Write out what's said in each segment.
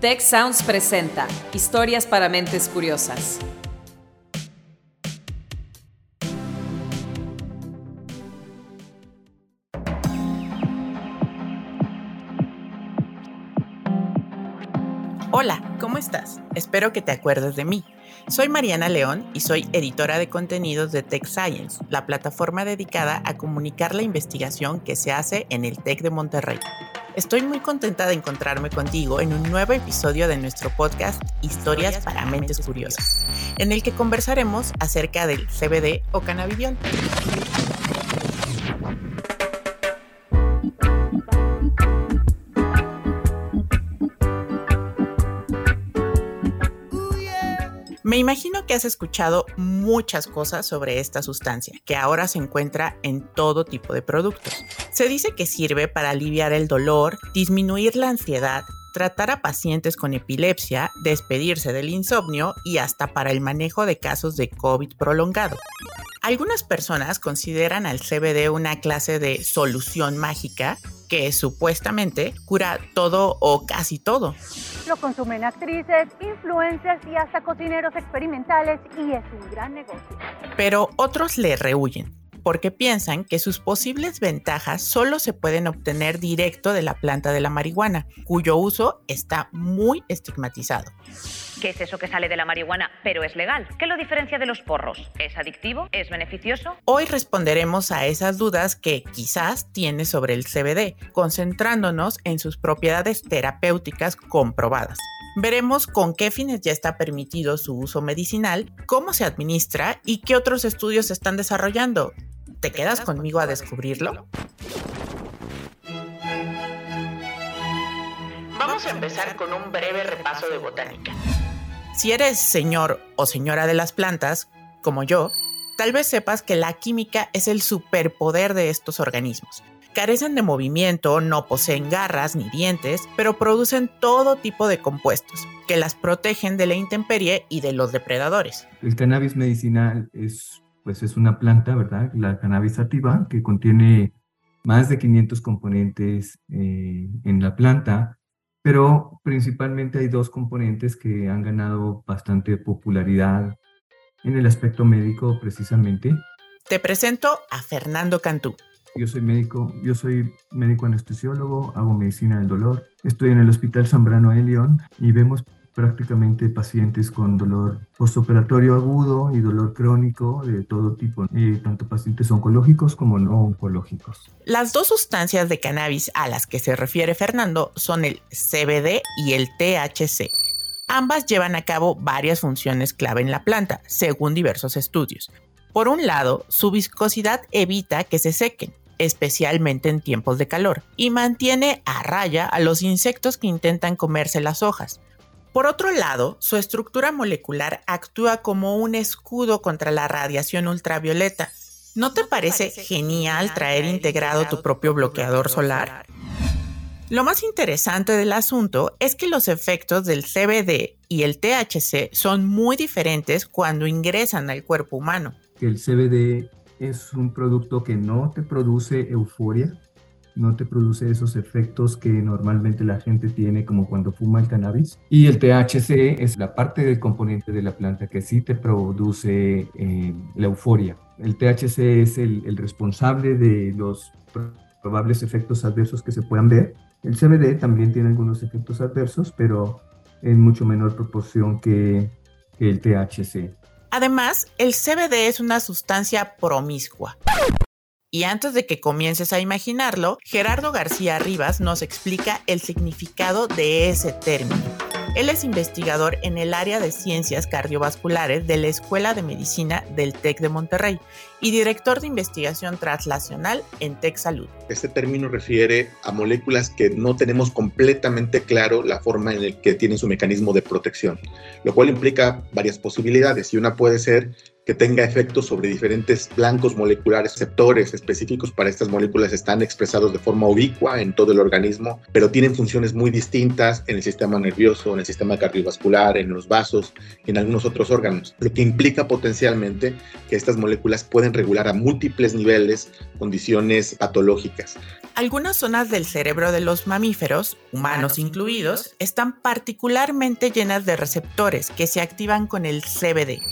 Tech Sounds presenta Historias para mentes curiosas. Hola, ¿cómo estás? Espero que te acuerdes de mí. Soy Mariana León y soy editora de contenidos de Tech Science, la plataforma dedicada a comunicar la investigación que se hace en el TEC de Monterrey. Estoy muy contenta de encontrarme contigo en un nuevo episodio de nuestro podcast Historias para Mentes Curiosas, en el que conversaremos acerca del CBD o cannabidiol. Me imagino que has escuchado muchas cosas sobre esta sustancia, que ahora se encuentra en todo tipo de productos. Se dice que sirve para aliviar el dolor, disminuir la ansiedad, tratar a pacientes con epilepsia, despedirse del insomnio y hasta para el manejo de casos de COVID prolongado. Algunas personas consideran al CBD una clase de solución mágica que supuestamente cura todo o casi todo. Lo consumen actrices, influencers y hasta cocineros experimentales y es un gran negocio. Pero otros le rehuyen porque piensan que sus posibles ventajas solo se pueden obtener directo de la planta de la marihuana, cuyo uso está muy estigmatizado. ¿Qué es eso que sale de la marihuana pero es legal? ¿Qué lo diferencia de los porros? ¿Es adictivo? ¿Es beneficioso? Hoy responderemos a esas dudas que quizás tiene sobre el CBD, concentrándonos en sus propiedades terapéuticas comprobadas. Veremos con qué fines ya está permitido su uso medicinal, cómo se administra y qué otros estudios se están desarrollando. ¿Te quedas conmigo a descubrirlo? Vamos a empezar con un breve repaso de botánica. Si eres señor o señora de las plantas, como yo, tal vez sepas que la química es el superpoder de estos organismos. Carecen de movimiento, no poseen garras ni dientes, pero producen todo tipo de compuestos que las protegen de la intemperie y de los depredadores. El cannabis medicinal es, pues es una planta, ¿verdad? La cannabis sativa, que contiene más de 500 componentes eh, en la planta, pero principalmente hay dos componentes que han ganado bastante popularidad en el aspecto médico precisamente. Te presento a Fernando Cantú. Yo soy médico, yo soy médico anestesiólogo, hago medicina del dolor. Estoy en el Hospital Zambrano de León y vemos prácticamente pacientes con dolor postoperatorio agudo y dolor crónico de todo tipo, tanto pacientes oncológicos como no oncológicos. Las dos sustancias de cannabis a las que se refiere Fernando son el CBD y el THC. Ambas llevan a cabo varias funciones clave en la planta, según diversos estudios. Por un lado, su viscosidad evita que se sequen, especialmente en tiempos de calor, y mantiene a raya a los insectos que intentan comerse las hojas. Por otro lado, su estructura molecular actúa como un escudo contra la radiación ultravioleta. ¿No te parece genial traer integrado tu propio bloqueador solar? Lo más interesante del asunto es que los efectos del CBD y el THC son muy diferentes cuando ingresan al cuerpo humano. El CBD es un producto que no te produce euforia, no te produce esos efectos que normalmente la gente tiene como cuando fuma el cannabis. Y el THC es la parte del componente de la planta que sí te produce eh, la euforia. El THC es el, responsable de los probables efectos adversos que se puedan ver. El CBD también tiene algunos efectos adversos, pero en mucho menor proporción que el THC. Además, el CBD es una sustancia promiscua. Y antes de que comiences a imaginarlo, Gerardo García Rivas nos explica el significado de ese término. Él es investigador en el área de ciencias cardiovasculares de la Escuela de Medicina del TEC de Monterrey y director de investigación translacional en TEC Salud. Este término refiere a moléculas que no tenemos completamente claro la forma en la que tienen su mecanismo de protección, lo cual implica varias posibilidades y una puede ser que tenga efectos sobre diferentes blancos moleculares, receptores específicos para estas moléculas están expresados de forma ubicua en todo el organismo, pero tienen funciones muy distintas en el sistema nervioso, en el sistema cardiovascular, en los vasos y en algunos otros órganos, lo que implica potencialmente que estas moléculas pueden regular a múltiples niveles condiciones patológicas. Algunas zonas del cerebro de los mamíferos, humanos incluidos, están particularmente llenas de receptores que se activan con el CBD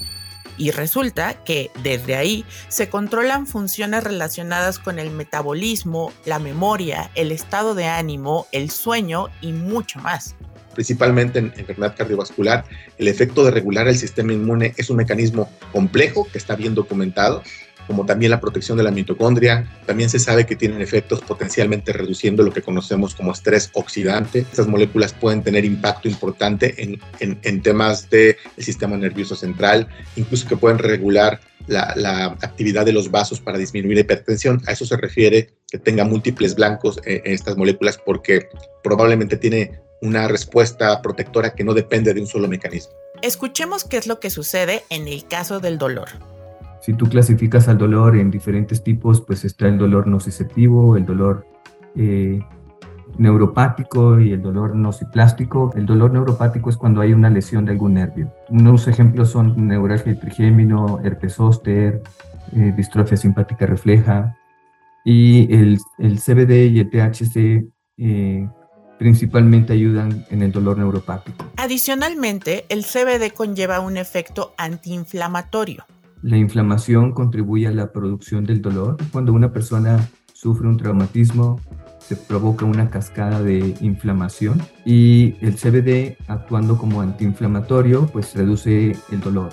y resulta que desde ahí se controlan funciones relacionadas con el metabolismo, la memoria, el estado de ánimo, el sueño y mucho más. Principalmente en enfermedad cardiovascular, el efecto de regular el sistema inmune es un mecanismo complejo que está bien documentado como también la protección de la mitocondria. También se sabe que tienen efectos potencialmente reduciendo lo que conocemos como estrés oxidante. Estas moléculas pueden tener impacto importante en, en, temas del sistema nervioso central, incluso que pueden regular la, la, actividad de los vasos para disminuir la hipertensión. A eso se refiere que tenga múltiples blancos en estas moléculas porque probablemente tiene una respuesta protectora que no depende de un solo mecanismo. Escuchemos qué es lo que sucede en el caso del dolor. Si tú clasificas al dolor en diferentes tipos, pues está el dolor nociceptivo, el dolor eh, neuropático y el dolor nociplástico. El dolor neuropático es cuando hay una lesión de algún nervio. Unos ejemplos son neuralgia trigémino, herpes zóster, eh, distrofia simpática refleja. Y el, el CBD y el THC eh, principalmente ayudan en el dolor neuropático. Adicionalmente, el CBD conlleva un efecto antiinflamatorio la inflamación contribuye a la producción del dolor. Cuando una persona sufre un traumatismo, se provoca una cascada de inflamación y el CBD actuando como antiinflamatorio pues reduce el dolor.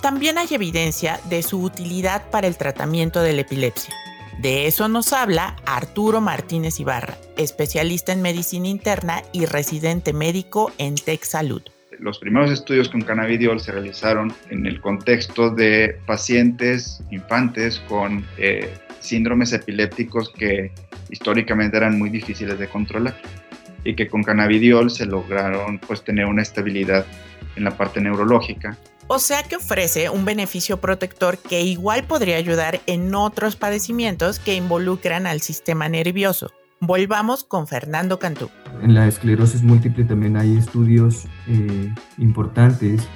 También hay evidencia de su utilidad para el tratamiento de la epilepsia. De eso nos habla Arturo Martínez Ibarra, especialista en medicina interna y residente médico en Tech Salud los primeros estudios con cannabidiol se realizaron en el contexto de pacientes infantes con eh, síndromes epilépticos que históricamente eran muy difíciles de controlar y que con cannabidiol se lograron pues tener una estabilidad en la parte neurológica. O sea que ofrece un beneficio protector que igual podría ayudar en otros padecimientos que involucran al sistema nervioso. Volvamos con Fernando Cantú. En la esclerosis múltiple también hay estudios eh, importantes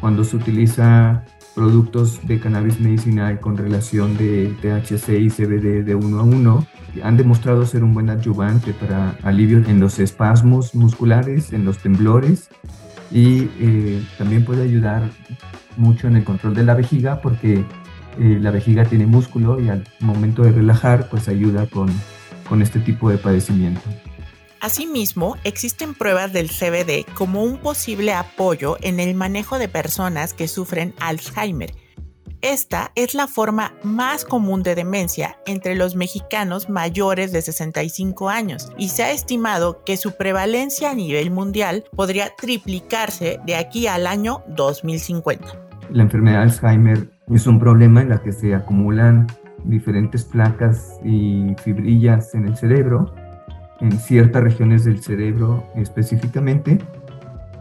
cuando se utiliza productos de cannabis medicinal con relación de THC y CBD de uno a uno. Han demostrado ser un buen adyuvante para alivio en los espasmos musculares, en los temblores y eh, también puede ayudar mucho en el control de la vejiga porque eh, la vejiga tiene músculo y al momento de relajar pues ayuda con con este tipo de padecimiento. Asimismo, existen pruebas del CBD como un posible apoyo en el manejo de personas que sufren Alzheimer. Esta es la forma más común de demencia entre los mexicanos mayores de 65 años y se ha estimado que su prevalencia a nivel mundial podría triplicarse de aquí al año 2050. La enfermedad de Alzheimer es un problema en la que se acumulan diferentes placas y fibrillas en el cerebro, en ciertas regiones del cerebro específicamente.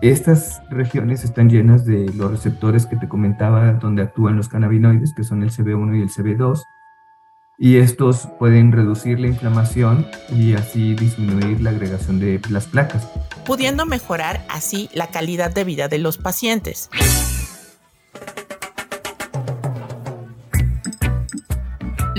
Estas regiones están llenas de los receptores que te comentaba donde actúan los cannabinoides, que son el CB1 y el CB2, y estos pueden reducir la inflamación y así disminuir la agregación de las placas. Pudiendo mejorar así la calidad de vida de los pacientes.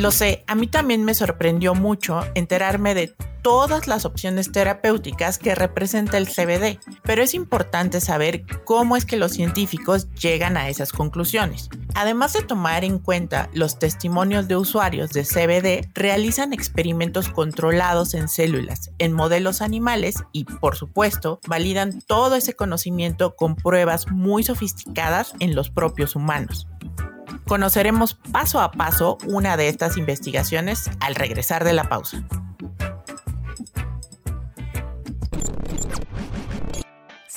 Lo sé, a mí también me sorprendió mucho enterarme de todas las opciones terapéuticas que representa el CBD, pero es importante saber cómo es que los científicos llegan a esas conclusiones. Además de tomar en cuenta los testimonios de usuarios de CBD, realizan experimentos controlados en células, en modelos animales y, por supuesto, validan todo ese conocimiento con pruebas muy sofisticadas en los propios humanos. Conoceremos paso a paso una de estas investigaciones al regresar de la pausa.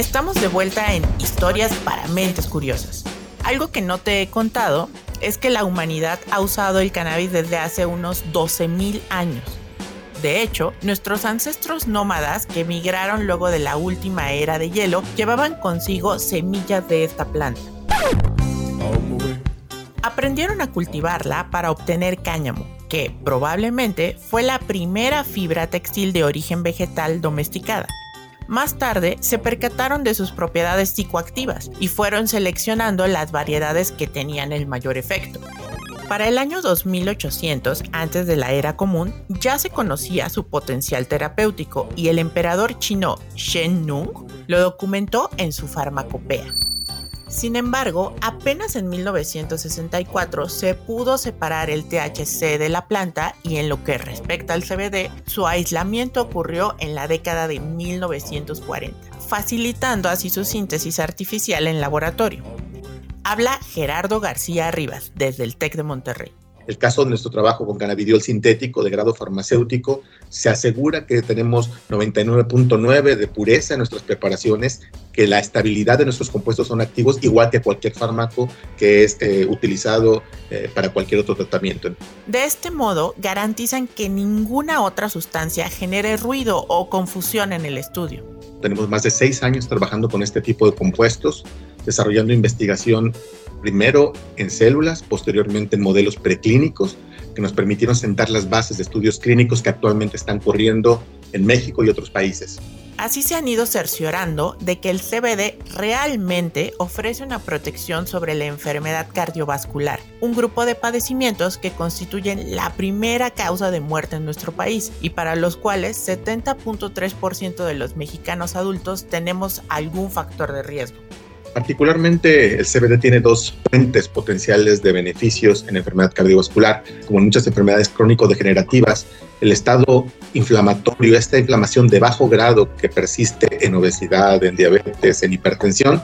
Estamos de vuelta en Historias para Mentes Curiosas. Algo que no te he contado es que la humanidad ha usado el cannabis desde hace unos 12.000 años. De hecho, nuestros ancestros nómadas que migraron luego de la última era de hielo llevaban consigo semillas de esta planta. Aprendieron a cultivarla para obtener cáñamo, que probablemente fue la primera fibra textil de origen vegetal domesticada. Más tarde se percataron de sus propiedades psicoactivas y fueron seleccionando las variedades que tenían el mayor efecto. Para el año 2800, antes de la era común, ya se conocía su potencial terapéutico y el emperador chino Shen Nung lo documentó en su farmacopea. Sin embargo, apenas en 1964 se pudo separar el THC de la planta y en lo que respecta al CBD, su aislamiento ocurrió en la década de 1940, facilitando así su síntesis artificial en laboratorio. Habla Gerardo García Rivas desde el TEC de Monterrey. El caso de nuestro trabajo con cannabidiol sintético de grado farmacéutico se asegura que tenemos 99.9 de pureza en nuestras preparaciones, que la estabilidad de nuestros compuestos son activos igual que cualquier fármaco que es eh, utilizado eh, para cualquier otro tratamiento. De este modo, garantizan que ninguna otra sustancia genere ruido o confusión en el estudio. Tenemos más de seis años trabajando con este tipo de compuestos, desarrollando investigación primero en células, posteriormente en modelos preclínicos, que nos permitieron sentar las bases de estudios clínicos que actualmente están corriendo en México y otros países. Así se han ido cerciorando de que el CBD realmente ofrece una protección sobre la enfermedad cardiovascular, un grupo de padecimientos que constituyen la primera causa de muerte en nuestro país y para los cuales 70.3% de los mexicanos adultos tenemos algún factor de riesgo. Particularmente el CBD tiene dos fuentes potenciales de beneficios en enfermedad cardiovascular, como en muchas enfermedades crónico-degenerativas. El estado inflamatorio, esta inflamación de bajo grado que persiste en obesidad, en diabetes, en hipertensión,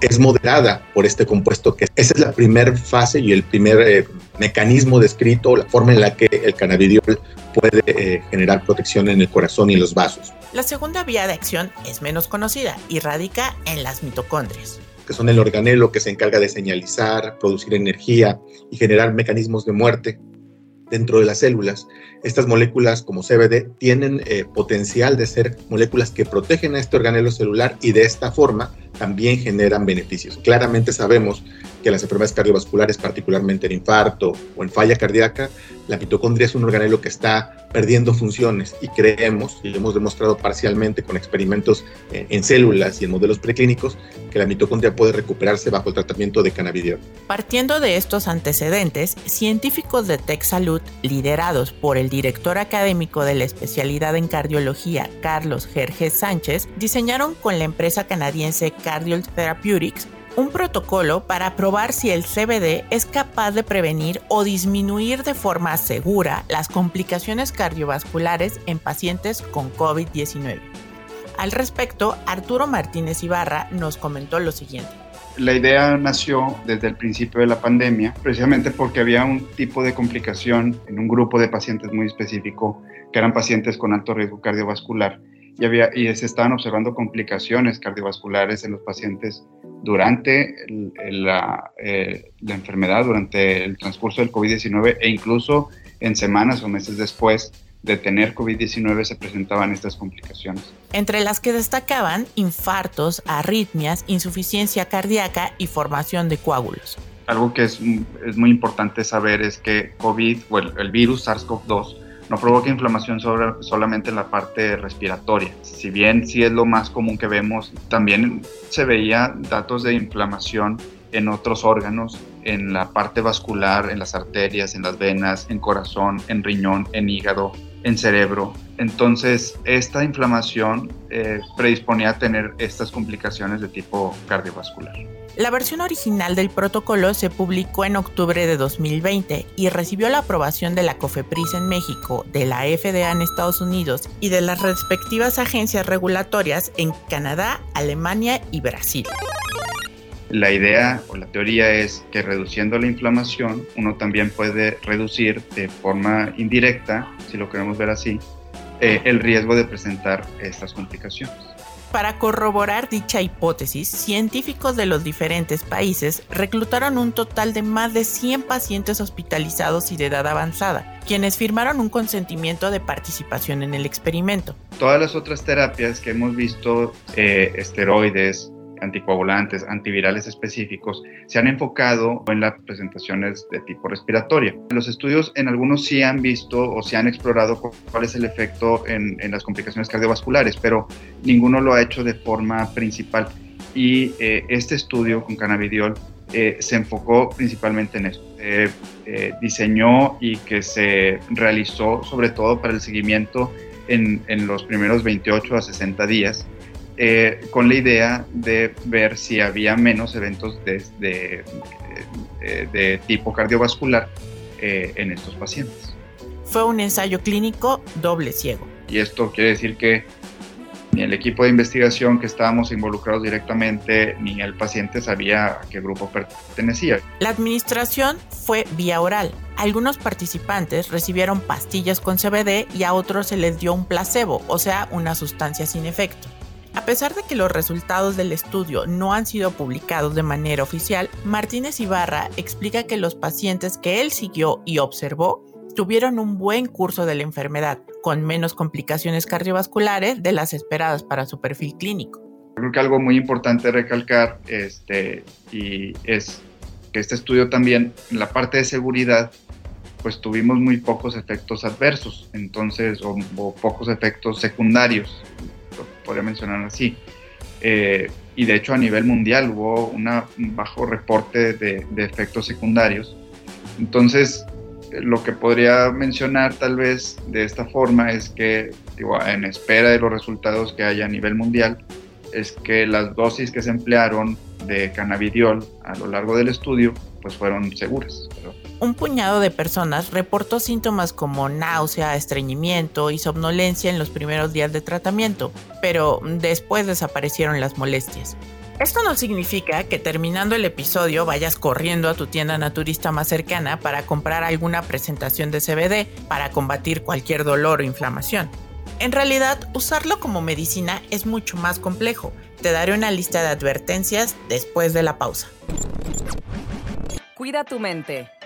es moderada por este compuesto, que esa es la primera fase y el primer eh, mecanismo descrito, la forma en la que el cannabidiol puede eh, generar protección en el corazón y en los vasos. La segunda vía de acción es menos conocida y radica en las mitocondrias que son el organelo que se encarga de señalizar, producir energía y generar mecanismos de muerte dentro de las células. Estas moléculas como CBD tienen eh, potencial de ser moléculas que protegen a este organelo celular y de esta forma también generan beneficios. Claramente sabemos que las enfermedades cardiovasculares, particularmente en infarto o en falla cardíaca, la mitocondria es un organelo que está perdiendo funciones y creemos, y lo hemos demostrado parcialmente con experimentos en, células y en modelos preclínicos, que la mitocondria puede recuperarse bajo el tratamiento de cannabidiol. Partiendo de estos antecedentes, científicos de Tech Salud, liderados por el director académico de la especialidad en cardiología, Carlos Jerjes Sánchez, diseñaron con la empresa canadiense Cardiol Therapeutics un protocolo para probar si el CBD es capaz de prevenir o disminuir de forma segura las complicaciones cardiovasculares en pacientes con COVID-19. Al respecto, Arturo Martínez Ibarra nos comentó lo siguiente. La idea nació desde el principio de la pandemia, precisamente porque había un tipo de complicación en un grupo de pacientes muy específico, que eran pacientes con alto riesgo cardiovascular, y, había, y se estaban observando complicaciones cardiovasculares en los pacientes durante la, eh, la, enfermedad, durante el transcurso del COVID-19 e incluso en semanas o meses después de tener COVID-19 se presentaban estas complicaciones. Entre las que destacaban infartos, arritmias, insuficiencia cardíaca y formación de coágulos. Algo que es, es muy importante saber es que COVID o el, el virus SARS-CoV-2 no provoca inflamación sobre, solamente en la parte respiratoria. Si bien sí es lo más común que vemos, también se veía datos de inflamación en otros órganos, en la parte vascular, en las arterias, en las venas, en corazón, en riñón, en hígado, en cerebro. Entonces, esta inflamación eh, predisponía a tener estas complicaciones de tipo cardiovascular. La versión original del protocolo se publicó en octubre de 2020 y recibió la aprobación de la COFEPRIS en México, de la FDA en Estados Unidos y de las respectivas agencias regulatorias en Canadá, Alemania y Brasil. La idea o la teoría es que reduciendo la inflamación uno también puede reducir de forma indirecta, si lo queremos ver así, eh, el riesgo de presentar estas complicaciones. Para corroborar dicha hipótesis, científicos de los diferentes países reclutaron un total de más de 100 pacientes hospitalizados y de edad avanzada, quienes firmaron un consentimiento de participación en el experimento. Todas las otras terapias que hemos visto, eh, esteroides, anticoagulantes, antivirales específicos, se han enfocado en las presentaciones de tipo respiratorio. Los estudios en algunos sí han visto o se han explorado cuál es el efecto en, las complicaciones cardiovasculares, pero ninguno lo ha hecho de forma principal. Y eh, este estudio con cannabidiol eh, se enfocó principalmente en eso. Eh, diseñó y que se realizó sobre todo para el seguimiento en, en los primeros 28 a 60 días eh, con la idea de ver si había menos eventos de, de, tipo cardiovascular eh, en estos pacientes. Fue un ensayo clínico doble ciego. Y esto quiere decir que ni el equipo de investigación que estábamos involucrados directamente, ni el paciente sabía a qué grupo pertenecía. La administración fue vía oral. Algunos participantes recibieron pastillas con CBD y a otros se les dio un placebo, o sea, una sustancia sin efecto. A pesar de que los resultados del estudio no han sido publicados de manera oficial, Martínez Ibarra explica que los pacientes que él siguió y observó tuvieron un buen curso de la enfermedad, con menos complicaciones cardiovasculares de las esperadas para su perfil clínico. Creo que algo muy importante recalcar este, y es que este estudio también, en la parte de seguridad, pues tuvimos muy pocos efectos adversos, entonces, o, o pocos efectos secundarios podría mencionar así. Eh, y de hecho a nivel mundial hubo un bajo reporte de, efectos secundarios. Entonces, lo que podría mencionar tal vez de esta forma es que, en espera de los resultados que haya a nivel mundial, es que las dosis que se emplearon de cannabidiol a lo largo del estudio, pues fueron seguras un puñado de personas reportó síntomas como náusea, estreñimiento y somnolencia en los primeros días de tratamiento, pero después desaparecieron las molestias. Esto no significa que terminando el episodio vayas corriendo a tu tienda naturista más cercana para comprar alguna presentación de CBD para combatir cualquier dolor o inflamación. En realidad, usarlo como medicina es mucho más complejo. Te daré una lista de advertencias después de la pausa. Cuida tu mente.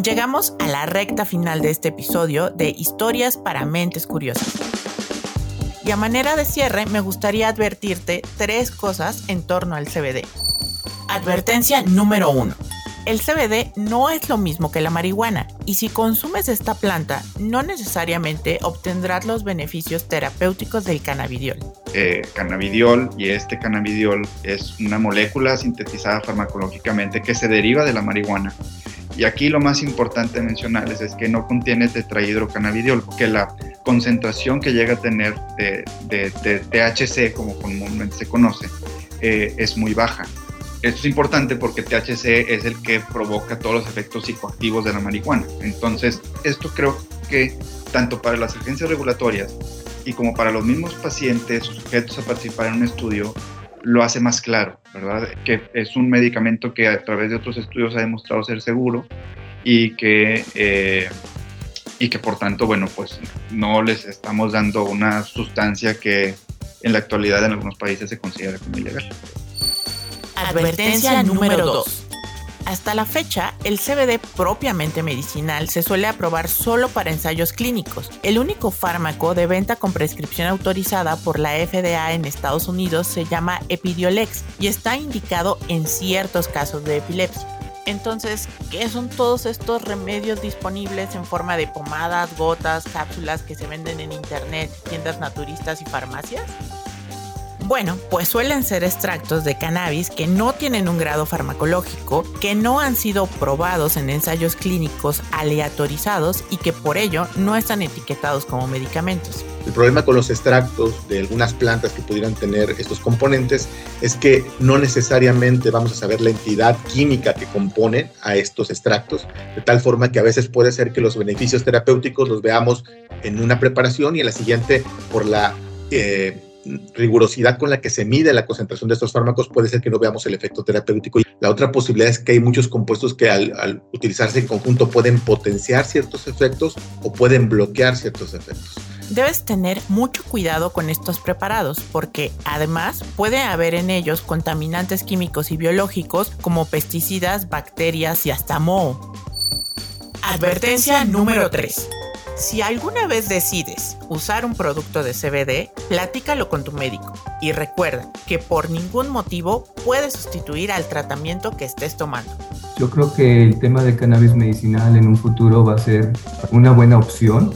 Llegamos a la recta final de este episodio de Historias para Mentes Curiosas. Y a manera de cierre, me gustaría advertirte tres cosas en torno al CBD. Advertencia número uno. El CBD no es lo mismo que la marihuana y si consumes esta planta no necesariamente obtendrás los beneficios terapéuticos del cannabidiol. Eh, cannabidiol y este cannabidiol es una molécula sintetizada farmacológicamente que se deriva de la marihuana y aquí lo más importante mencionarles es que no contiene tetrahidrocannabidiol, que la concentración que llega a tener de, THC, como comúnmente se conoce, eh, es muy baja. Esto es importante porque THC es el que provoca todos los efectos psicoactivos de la marihuana. Entonces, esto creo que tanto para las agencias regulatorias y como para los mismos pacientes sujetos a participar en un estudio, lo hace más claro, ¿verdad? Que es un medicamento que a través de otros estudios ha demostrado ser seguro y que, eh, y que por tanto, bueno, pues no les estamos dando una sustancia que en la actualidad en algunos países se considera como ilegal. Advertencia número 2. Hasta la fecha, el CBD propiamente medicinal se suele aprobar solo para ensayos clínicos. El único fármaco de venta con prescripción autorizada por la FDA en Estados Unidos se llama Epidiolex y está indicado en ciertos casos de epilepsia. Entonces, ¿qué son todos estos remedios disponibles en forma de pomadas, gotas, cápsulas que se venden en internet, tiendas naturistas y farmacias? Bueno, pues suelen ser extractos de cannabis que no tienen un grado farmacológico, que no han sido probados en ensayos clínicos aleatorizados y que por ello no están etiquetados como medicamentos. El problema con los extractos de algunas plantas que pudieran tener estos componentes es que no necesariamente vamos a saber la entidad química que compone a estos extractos, de tal forma que a veces puede ser que los beneficios terapéuticos los veamos en una preparación y en la siguiente por la... Eh, rigurosidad con la que se mide la concentración de estos fármacos, puede ser que no veamos el efecto terapéutico. La otra posibilidad es que hay muchos compuestos que al, utilizarse en conjunto pueden potenciar ciertos efectos o pueden bloquear ciertos efectos. Debes tener mucho cuidado con estos preparados porque además puede haber en ellos contaminantes químicos y biológicos como pesticidas, bacterias y hasta moho. Advertencia número 3. Si alguna vez decides usar un producto de CBD, platícalo con tu médico y recuerda que por ningún motivo puedes sustituir al tratamiento que estés tomando. Yo creo que el tema de cannabis medicinal en un futuro va a ser una buena opción,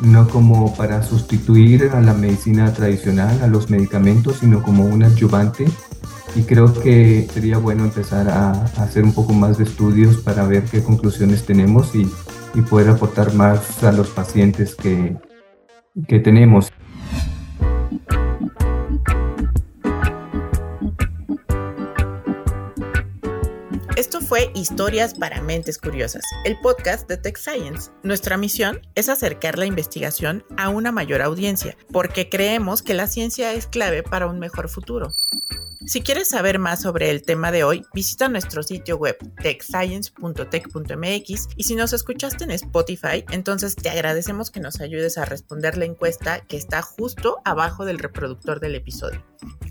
no como para sustituir a la medicina tradicional, a los medicamentos, sino como un adyuvante. Y creo que sería bueno empezar a, hacer un poco más de estudios para ver qué conclusiones tenemos y y poder aportar más a los pacientes que, que tenemos. Esto fue Historias para Mentes Curiosas, el podcast de Tech Science. Nuestra misión es acercar la investigación a una mayor audiencia, porque creemos que la ciencia es clave para un mejor futuro. Si quieres saber más sobre el tema de hoy, visita nuestro sitio web techscience.tech.mx y si nos escuchaste en Spotify, entonces te agradecemos que nos ayudes a responder la encuesta que está justo abajo del reproductor del episodio.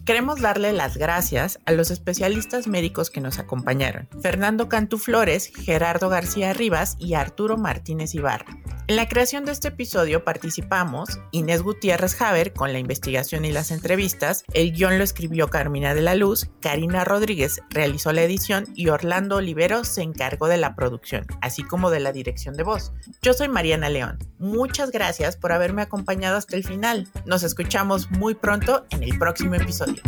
Queremos darle las gracias a los especialistas médicos que nos acompañaron, Fernando Cantú Flores, Gerardo García Rivas y Arturo Martínez Ibarra. En la creación de este episodio participamos Inés Gutiérrez Haber con la investigación y las entrevistas, el guion lo escribió Carmina de la Luz, Karina Rodríguez realizó la edición y Orlando Olivero se encargó de la producción, así como de la dirección de voz. Yo soy Mariana León. Muchas gracias por haberme acompañado hasta el final. Nos escuchamos muy pronto en el próximo episodio.